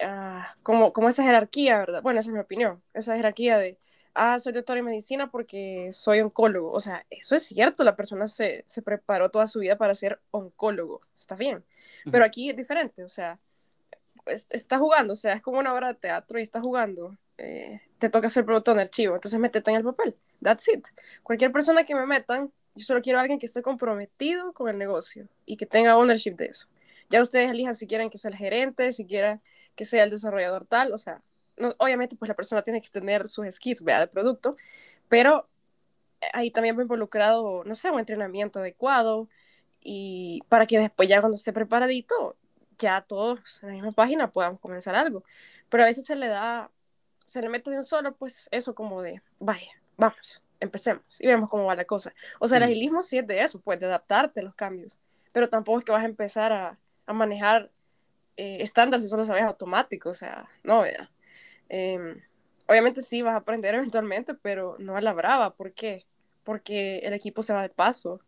ah, como, como esa jerarquía, ¿verdad? Bueno, esa es mi opinión, esa jerarquía de, ah, soy doctor en medicina porque soy oncólogo. O sea, eso es cierto, la persona se, se preparó toda su vida para ser oncólogo, está bien. Pero aquí es diferente, o sea, está jugando, o sea, es como una obra de teatro y está jugando. Eh, te toca hacer producto en archivo, entonces métete en el papel. That's it. Cualquier persona que me metan, yo solo quiero a alguien que esté comprometido con el negocio y que tenga ownership de eso. Ya ustedes elijan si quieren que sea el gerente, si quieren que sea el desarrollador tal, o sea, obviamente pues la persona tiene que tener sus skills, vea, de producto, pero ahí también va involucrado, no sé, un entrenamiento adecuado y para que después ya cuando esté preparadito, ya todos en la misma página podamos comenzar algo. Pero a veces se le da, se le mete de un solo, pues eso como de, vaya, vamos, empecemos y vemos cómo va la cosa. O sea, el agilismo sí es de eso, pues de adaptarte a los cambios, pero tampoco es que vas a empezar a, a manejar eh, estándares y solo sabes automático, o sea, no, vea. Em, obviamente sí vas a aprender *laughs* eventualmente, pero no a la brava. ¿Por qué? Porque el equipo se va de paso.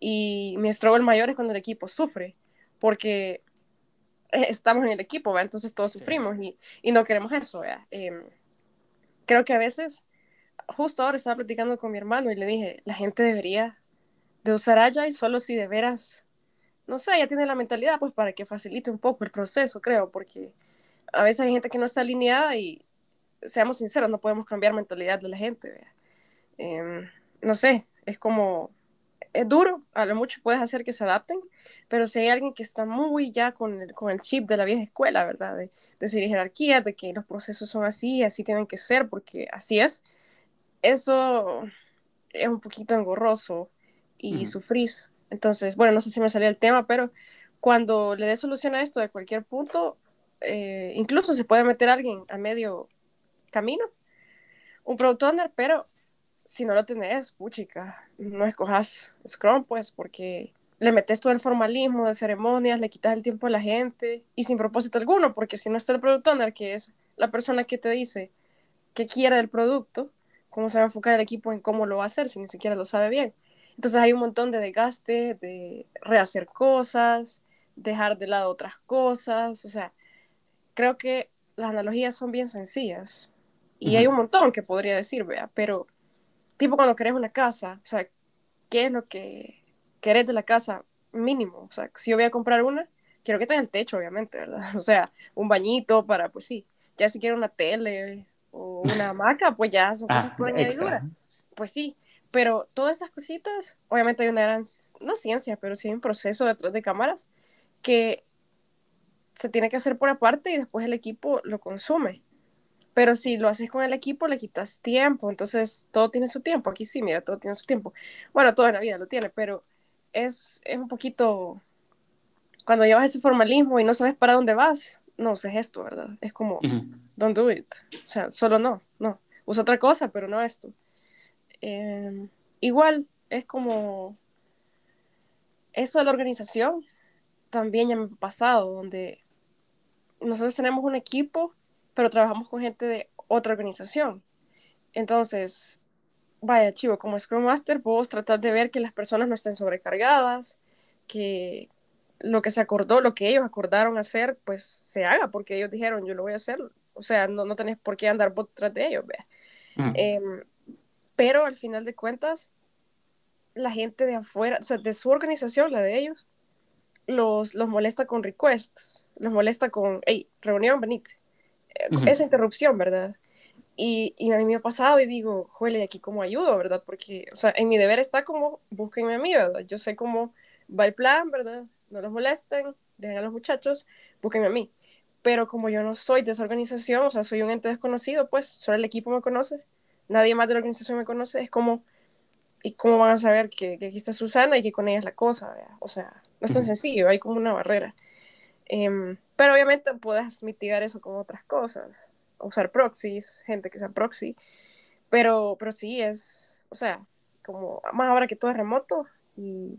Y mi struggle mayor es cuando el equipo sufre, porque *laughs* estamos en el equipo, ¿va? entonces todos sufrimos y, y, no queremos eso. Eh, creo que a veces, justo ahora estaba platicando con mi hermano y le dije, la gente debería de usar Agile solo si de veras, no sé, ya tiene la mentalidad, pues para que facilite un poco el proceso, creo, porque a veces hay gente que no está alineada y, seamos sinceros, no podemos cambiar mentalidad de la gente. Eh, no sé, es como, es duro, a lo mucho puedes hacer que se adapten, pero si hay alguien que está muy ya con el, con el chip de la vieja escuela, ¿verdad? De, de seguir jerarquía, de que los procesos son así, así tienen que ser, porque así es, eso es un poquito engorroso y sufrís. Entonces, bueno, no sé si me salía el tema, pero cuando le dé solución a esto de cualquier punto, eh, incluso se puede meter alguien a medio camino, un product owner, pero si no lo tenés, puchica, no escojas Scrum, pues, porque le metes todo el formalismo de ceremonias, le quitas el tiempo a la gente y sin propósito alguno, porque si no está el product owner, que es la persona que te dice qué quiere del producto, cómo se va a enfocar el equipo en cómo lo va a hacer, si ni siquiera lo sabe bien. Entonces hay un montón de desgaste, de rehacer cosas, dejar de lado otras cosas, o sea, creo que las analogías son bien sencillas y hay un montón que podría decir, vea, pero tipo cuando querés una casa, o sea, ¿qué es lo que querés de la casa mínimo? O sea, si yo voy a comprar una, quiero que tenga el techo, obviamente, ¿verdad? *laughs* O sea, un bañito para, pues sí, ya si quiero una tele o una *laughs* hamaca, pues ya son cosas ah, por añadidura. Pues sí, pero todas esas cositas, obviamente hay una gran, no ciencia, pero sí hay un proceso detrás de cámaras que se tiene que hacer por aparte y después el equipo lo consume. Pero si lo haces con el equipo, le quitas tiempo. Entonces, todo tiene su tiempo. Aquí sí, mira, todo tiene su tiempo. Bueno, toda la vida lo tiene, pero es, es un poquito. Cuando llevas ese formalismo y no sabes para dónde vas, no uses esto, ¿verdad? Es como, don't do it. O sea, solo no, no. Usa otra cosa, pero no esto. Em, igual, es como. Eso de la organización también ya me ha pasado, donde nosotros tenemos un equipo, pero trabajamos con gente de otra organización. Entonces, vaya, chivo, como Scrum Master, vos tratar de ver que las personas no estén sobrecargadas, que lo que se acordó, lo que ellos acordaron hacer, pues se haga, porque ellos dijeron, yo lo voy a hacer. O sea, no, no tenés por qué andar por detrás de ellos, vea. Mm. Em, pero al final de cuentas, la gente de afuera, o sea, de su organización, la de ellos, los, los molesta con requests, los molesta con, hey, reunión, venite. Eh, esa interrupción, ¿verdad? Y, y, a mí me ha pasado y digo, joder, aquí cómo ayudo, ¿verdad? Porque, o sea, en mi deber está como, búsquenme a mí, ¿verdad? Yo sé cómo va el plan, ¿verdad? No los molesten, dejen a los muchachos, búsquenme a mí. Pero como yo no soy de esa organización, o sea, soy un ente desconocido, pues, solo el equipo me conoce, nadie más de la organización me conoce, es como, ¿y cómo van a saber que, que aquí está Susana y que con ella es la cosa, ¿verdad? O sea, no es tan sencillo, hay como una barrera. Em, pero obviamente puedes mitigar eso con otras cosas, usar proxies, gente que sea proxy, pero, pero sí es, o sea, como más ahora que todo es remoto y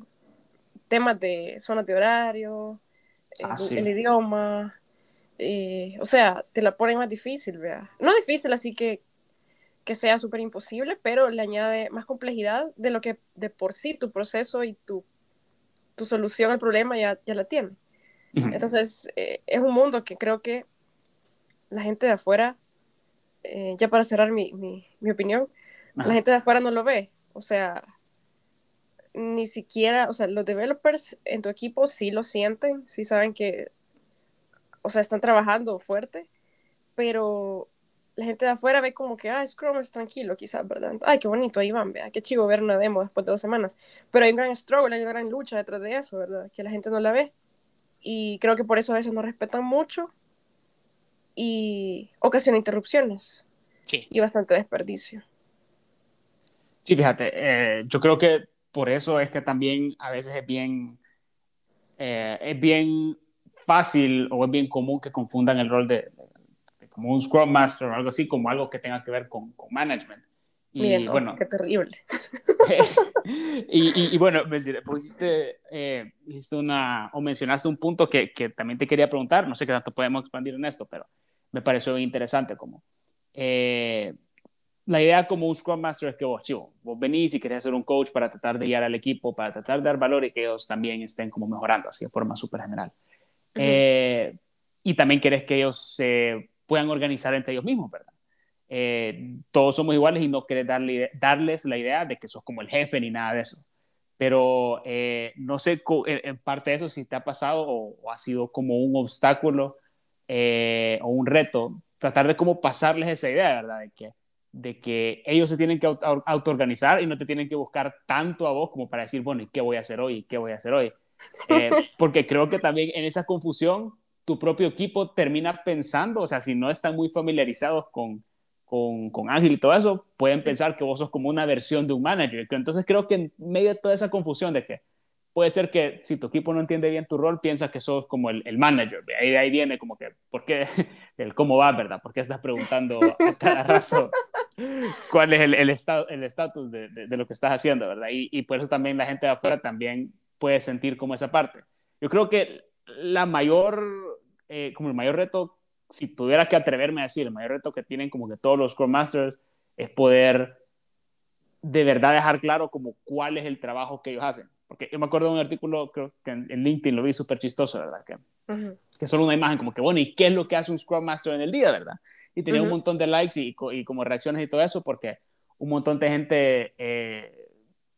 temas de zonas de horario, ah, el, idioma, o sea, te la ponen más difícil, vea. No difícil, así que que sea súper imposible, pero le añade más complejidad de lo que de por sí tu proceso y tu tu solución al problema ya, ya la tiene. Entonces, eh, es un mundo que creo que la gente de afuera, eh, ya para cerrar mi, mi, mi opinión, la gente de afuera no lo ve. O sea, ni siquiera, o sea, los developers en tu equipo sí lo sienten, sí saben que, o sea, están trabajando fuerte, pero la gente de afuera ve como que, ah, Scrum es tranquilo, quizás, ¿verdad? Ay, qué bonito, ahí van, vea, qué chivo ver una demo después de dos semanas. Pero hay un gran struggle, hay una gran lucha detrás de eso, ¿verdad? Que la gente no la ve. Y creo que por eso a veces no respetan mucho y ocasiona interrupciones. Sí. Y bastante desperdicio. Sí, fíjate, eh, yo creo que por eso es que también a veces es bien, eh, es bien fácil o es bien común que confundan el rol de, como un Scrum Master o algo así, como algo que tenga que ver con, con management. Y Miren, bueno, qué terrible. *laughs* y, y, bueno, pues hiciste, eh, hiciste, una, o mencionaste un punto que, que, también te quería preguntar, no sé qué tanto podemos expandir en esto, pero me pareció interesante como eh, la idea como un Scrum Master es que vos, chivo, vos venís y querés ser un coach para tratar de guiar al equipo, para tratar de dar valor y que ellos también estén como mejorando, así de forma súper general. eh, y también querés que ellos se puedan organizar entre ellos mismos, ¿verdad? Eh, todos somos iguales y no querés darle, darles la idea de que sos como el jefe ni nada de eso. Pero eh, no sé en parte de eso si te ha pasado o, ha sido como un obstáculo eh, o un reto, tratar de cómo pasarles esa idea, ¿verdad? De que, de que ellos se tienen que auto-organizar y no te tienen que buscar tanto a vos como para decir, bueno, ¿y qué voy a hacer hoy? ¿Qué voy a hacer hoy? *laughs* porque creo que también en esa confusión tu propio equipo termina pensando, o sea, si no están muy familiarizados con, con, con Ángel y todo eso, pueden pensar que vos sos como una versión de un manager. Entonces creo que en medio de toda esa confusión de que puede ser que si tu equipo no entiende bien tu rol, piensas que sos como el, el manager. Ahí, ahí viene como que, ¿por qué? *laughs* El cómo va, ¿verdad? ¿Por qué estás preguntando a cada rato *laughs* cuál es el, el estatus de, de, de, lo que estás haciendo, ¿verdad? Y, y por eso también la gente de afuera también puede sentir como esa parte. Yo creo que la mayor eh, como el mayor reto, si tuviera que atreverme a decir, el mayor reto que tienen como que todos los Scrum Masters es poder de verdad dejar claro como cuál es el trabajo que ellos hacen. Porque yo me acuerdo de un artículo, creo que en, LinkedIn lo vi súper chistoso, ¿verdad? Que, que solo una imagen como que, bueno, ¿y qué es lo que hace un Scrum Master en el día, verdad? Y tenía un montón de likes y, y, como reacciones y todo eso, porque un montón de gente eh,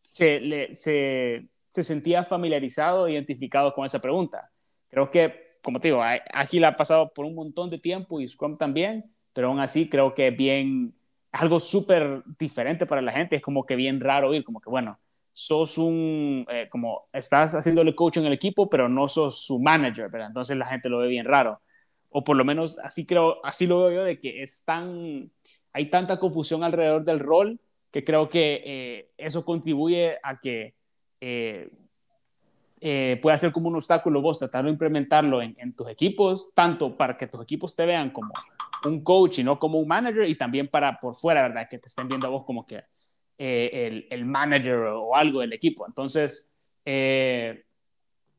se, le, se, se sentía familiarizado, identificado con esa pregunta. Creo que como te digo, Ágil ha pasado por un montón de tiempo y Scrum también, pero aún así creo que bien, algo súper diferente para la gente, es como que bien raro oír, como que bueno, sos un, eh, como estás haciéndole coach en el equipo, pero no sos su manager, ¿verdad? Entonces la gente lo ve bien raro. O por lo menos así creo, así lo veo yo, de que es tan, hay tanta confusión alrededor del rol que creo que eh, eso contribuye a que eh, eh, puede ser como un obstáculo vos tratar de implementarlo en, en, tus equipos, tanto para que tus equipos te vean como un coach y no como un manager, y también para por fuera, ¿verdad? Que te estén viendo a vos como que eh, el, el, manager o algo del equipo. Entonces, eh,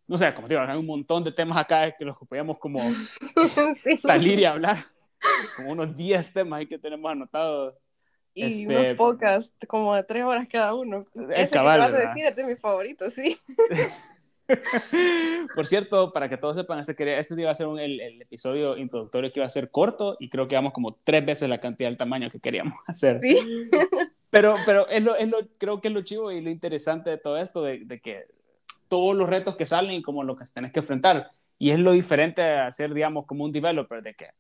no sé, como te digo, hay un montón de temas acá que los que podíamos como *laughs* sí. salir y hablar, como unos 10 temas ahí que tenemos anotados. Y este, unos podcasts como de tres horas cada uno. Es cabal, que vas a decir es de mis favoritos, sí. *laughs* Por cierto, para que todos sepan, este, quería, este iba a ser un, el, el, episodio introductorio que iba a ser corto y creo que vamos como tres veces la cantidad del tamaño que queríamos *laughs* hacer. Sí. Pero, pero es lo, es lo, creo que es lo chivo y lo interesante de todo esto, de, de, que todos los retos que salen y como lo que tenés que enfrentar. Y es lo diferente a hacer, digamos, como un developer, de que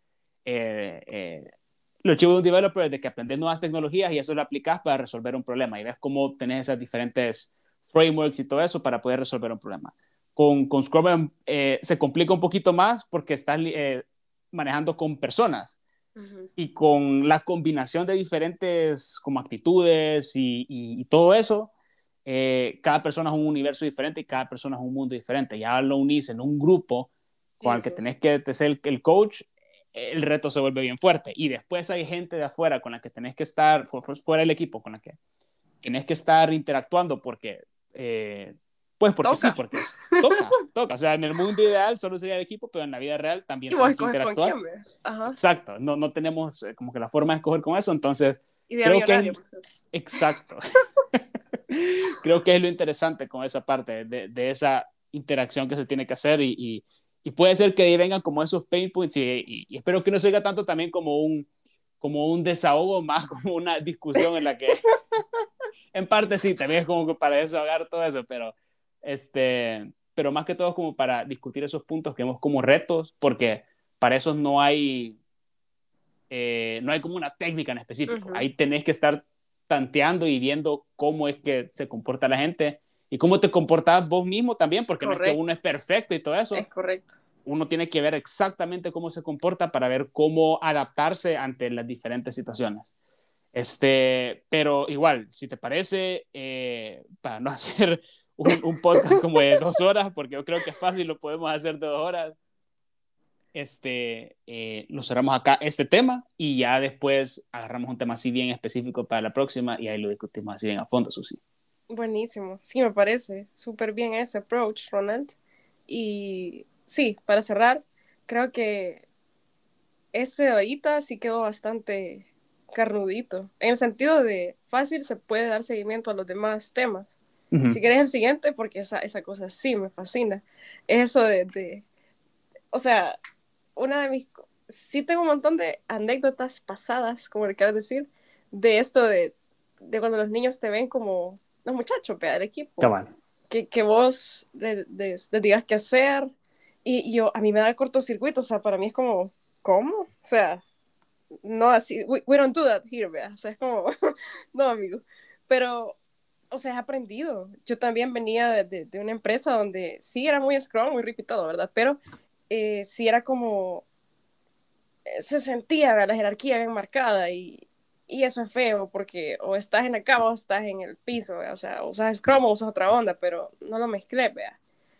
eh, eh, lo chivo de un developer es de que aprendes nuevas tecnologías y eso lo aplicas para resolver un problema y ves cómo tenés esas diferentes frameworks y todo eso para poder resolver un problema. Con, con Scrum eh, se complica un poquito más porque estás eh, manejando con personas uh -huh. y con la combinación de diferentes como actitudes y, y, y todo eso, eh, cada persona es un universo diferente y cada persona es un mundo diferente. Ya lo unís en un grupo con el que tenés que ser el, el coach, el reto se vuelve bien fuerte. Y después hay gente de afuera con la que tenés que estar, fuera del equipo, con la que tenés que estar interactuando porque eh, pues porque toca. sí, porque toca, toca. O sea, en el mundo ideal solo sería el equipo, pero en la vida real también que interactuar. Exacto, no, no tenemos eh, como que la forma de escoger con eso, entonces creo que es, exacto. *laughs* creo que es lo interesante con esa parte de, de, esa interacción que se tiene que hacer y, y, y puede ser que ahí vengan como esos pain points y, y, espero que no se oiga tanto también como un, como un desahogo, *laughs* más como una discusión en la que, *laughs* en parte sí, también es como para desahogar todo eso, pero, este, pero más que todo como para discutir esos puntos que vemos como retos, porque para eso no hay, eh, no hay como una técnica en específico, ahí tenés que estar tanteando y viendo cómo es que se comporta la gente y cómo te comportas vos mismo también, porque no es que uno es perfecto y todo eso. Es correcto. Uno tiene que ver exactamente cómo se comporta para ver cómo adaptarse ante las diferentes situaciones. Este, pero igual, si te parece, eh, para no *laughs* hacer un, podcast como de dos horas, porque yo creo que es fácil, lo podemos hacer de dos horas, este, eh, lo cerramos acá este tema y ya después agarramos un tema así bien específico para la próxima y ahí lo discutimos así bien a fondo, Susi. Buenísimo, sí, me parece súper bien ese approach, Ronald. Y sí, para cerrar, creo que este ahorita sí quedó bastante carnudito, en el sentido de fácil se puede dar seguimiento a los demás temas. Si quieres el siguiente, porque esa, esa cosa sí me fascina, eso de, de, o sea, una de mis, sí tengo un montón de anécdotas pasadas, como le quieras decir, de esto de, de cuando los niños te ven como los muchachos, vea, del equipo. Que, que vos les, digas qué hacer. Y, yo, a mí me da el cortocircuito, o sea, para mí es como, ¿cómo? O sea, no así, we, don't do that here, vea. O sea, es como, *laughs* no, amigo. Pero, o sea, he aprendido. Yo también venía de, de, una empresa donde sí era muy scrum, muy rico y todo, ¿verdad? Pero eh, sí era como, eh, se sentía la jerarquía bien marcada y, y eso es feo porque o estás en la cama o estás en el piso, o sea, usas Scrum o usas otra onda, pero no lo mezclé, vea.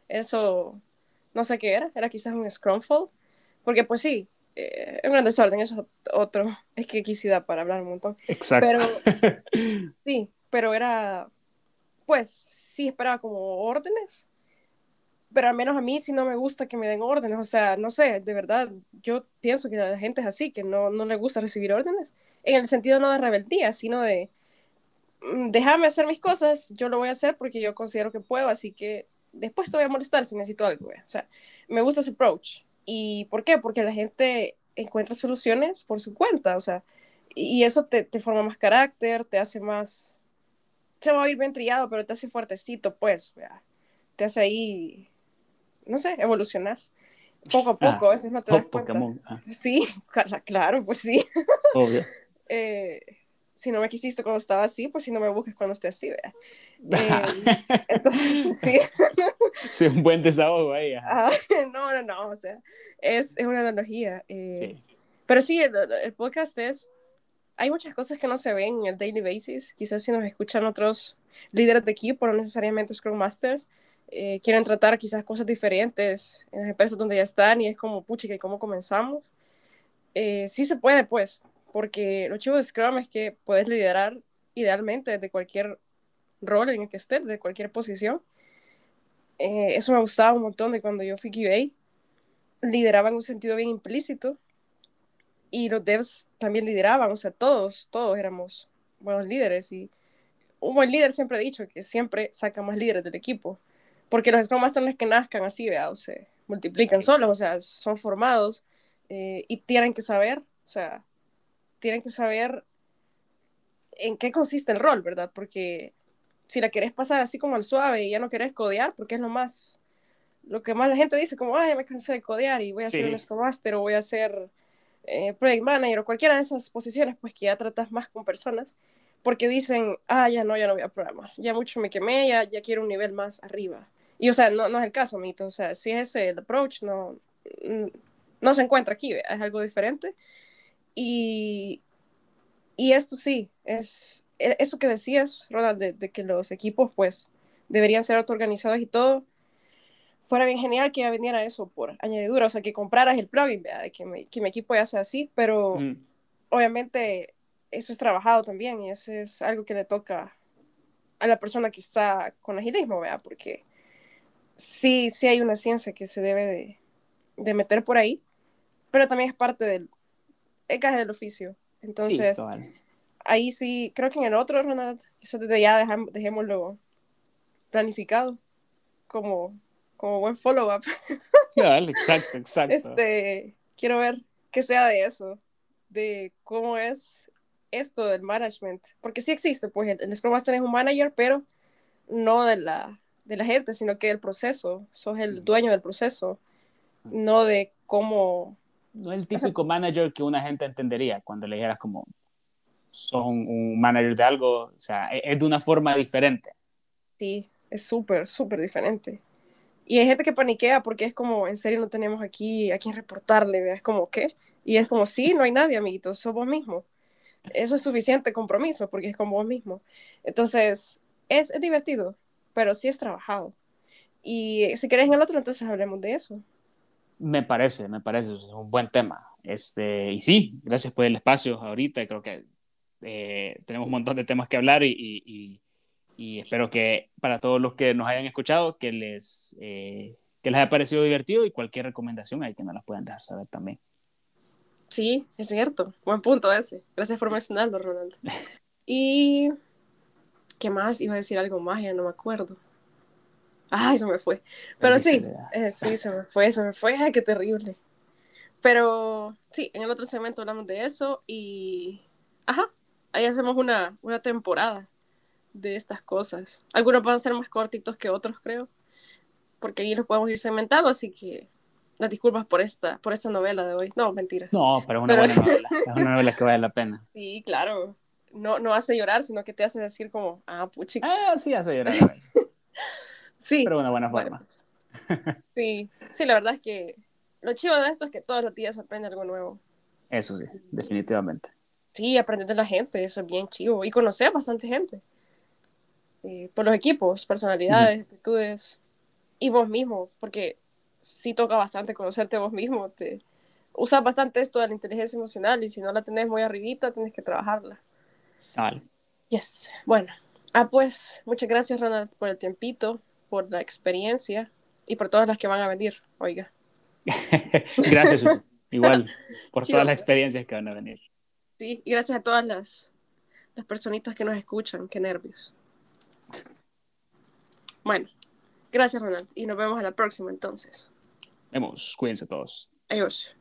Eso, no sé qué era, era quizás un Scrumfall, porque pues sí, eh, un gran desorden, eso es otro *laughs* es que quisiera para hablar un montón. Exacto. Pero, *laughs* sí, pero era, pues sí esperaba como órdenes, pero al menos a mí sí no me gusta que me den órdenes, o sea, no sé, de verdad, yo pienso que la gente es así, que no, no le gusta recibir órdenes, en el sentido no de rebeldía, sino de, mm, déjame hacer mis cosas, yo lo voy a hacer porque yo considero que puedo, así que después te voy a molestar si necesito algo, o sea, me gusta ese approach. ¿Y por qué? Porque la gente encuentra soluciones por su cuenta, o sea, y eso te, te forma más carácter, te hace más, se va a ir bien trillado, pero te hace fuertecito, pues, te hace ahí no sé, evolucionas poco a ah, poco, a veces no te das cuenta. Ah. Sí, *laughs* claro, pues sí. Obvio. *laughs* eh, si no me quisiste cuando estaba así, pues si no me busques cuando esté así, vea. *laughs* Eh, entonces, sí. *laughs* sí, un buen desahogo ahí. Ah, *laughs* no, no, no, o sea, es, es una analogía. Eh, sí. Pero sí, el, el, podcast es, hay muchas cosas que no se ven en el daily basis, quizás si nos escuchan otros líderes de equipo, no necesariamente Scrum Masters, eh, quieren tratar quizás cosas diferentes en las empresas donde ya están y es como, pucha, ¿y cómo comenzamos? Eh, sí se puede, pues, porque lo chivo de Scrum es que puedes liderar idealmente desde cualquier rol en el que estés, de cualquier posición. Eh, eso me gustaba un montón de cuando yo fui QA. Lideraba en un sentido bien implícito y los devs también lideraban, o sea, todos, todos éramos buenos líderes y un buen líder siempre ha dicho que siempre saca más líderes del equipo porque los Scrum Masters no es que nazcan así, vea, o se multiplican solos, o sea, son formados eh, y tienen que saber, o sea, tienen que saber en qué consiste el rol, ¿verdad? Porque si la querés pasar así como al suave y ya no querés codear, porque es lo más, lo que más la gente dice, como, ay, me cansé de codear y voy a ser un Scrum Master o voy a ser eh, Project Manager o cualquiera de esas posiciones, pues que ya tratas más con personas, porque dicen, ah, ya no, ya no voy a programar, ya mucho me quemé, ya, ya quiero un nivel más arriba. Y, o sea, no, no es el caso, Mito. O sea, si es el approach, no, no se encuentra aquí, es algo diferente. Y, y esto sí, es e, eso que decías, Ronald, de, que los equipos, pues, deberían ser autoorganizados y todo. Fuera bien genial que ya vendiera eso por añadidura, o sea, que compraras el plugin, de que, que mi equipo ya sea así, pero obviamente eso es trabajado también y eso es algo que le toca a la persona que está con agilismo, ¿verdad? Porque sí, sí hay una ciencia que se debe de, de meter por ahí, pero también es parte del caje del oficio. Entonces, ahí sí, creo que en el otro, Ronald, eso desde ya dejémoslo planificado, como, como buen follow-up. *laughs* exacto, exacto. Este, quiero ver qué sea de eso, de cómo es esto del management, porque sí existe, pues el, el Scrum Master es un manager, pero no de la, de la gente, sino que del proceso, sos el dueño del proceso, no de cómo... No el típico manager que una gente entendería cuando le dijeras como, son un manager de algo, o sea, e, es de una forma diferente. Sí, es súper, súper diferente. Y hay gente que paniquea porque es como, en serio no tenemos aquí a quien reportarle, es como, ¿qué? Y es como, sí, no hay nadie, amiguitos, sos vos mismo. Eso es suficiente compromiso porque es con vos mismo. Entonces, es, es divertido, pero sí es trabajado. Y si querés en el otro, entonces hablemos de eso. Me parece, me parece, es un buen tema. Este, y sí, gracias por el espacio ahorita, creo que eh, tenemos un montón de temas que hablar y, y, y, espero que para todos los que nos hayan escuchado, que les, eh, que les haya parecido divertido y cualquier recomendación hay que nos las puedan dejar saber también. Sí, es cierto, buen punto ese. Gracias por mencionarlo, Ronaldo. *laughs* Y ¿qué más? Iba a decir algo más, ya no me acuerdo. Ay, se me fue. Pero sí, eh, sí, se me fue, se me fue. Ay, qué terrible. Pero sí, en el otro segmento hablamos de eso y... Ajá, ahí hacemos una, una temporada de estas cosas. Algunos van a ser más cortitos que otros, creo, porque ahí los podemos ir segmentando, así que las disculpas por esta, por esta novela de hoy. No, mentiras. No, pero es una buena novela, es una novela que vale la pena. *laughs* Sí, claro. No, no hace llorar, sino que te hace decir como, ah, puchica. Ah, sí, hace llorar. *laughs* sí. Pero una buena forma. *laughs* sí, sí, la verdad es que lo chido de esto es que todos los días aprende algo nuevo. Eso sí, definitivamente. Sí, aprender de la gente, eso es bien chivo. Y conocer bastante gente. Eh, por los equipos, personalidades, actitudes. Y vos mismo, porque sí toca bastante conocerte vos mismo. Te usas bastante esto de la inteligencia emocional y si no la tenés muy arribita, tienes que trabajarla. Vale. Yes. Bueno. Ah, pues, muchas gracias, Ronald, por el tiempito, por la experiencia y por todas las que van a venir, oiga. *laughs* gracias, Susi. Igual, por todas las experiencias que van a venir. Sí, y gracias a todas las, las personitas que nos escuchan. Qué nervios. Bueno, gracias, Ronald. Y nos vemos a la próxima entonces. Vemos. Cuídense todos. Adiós.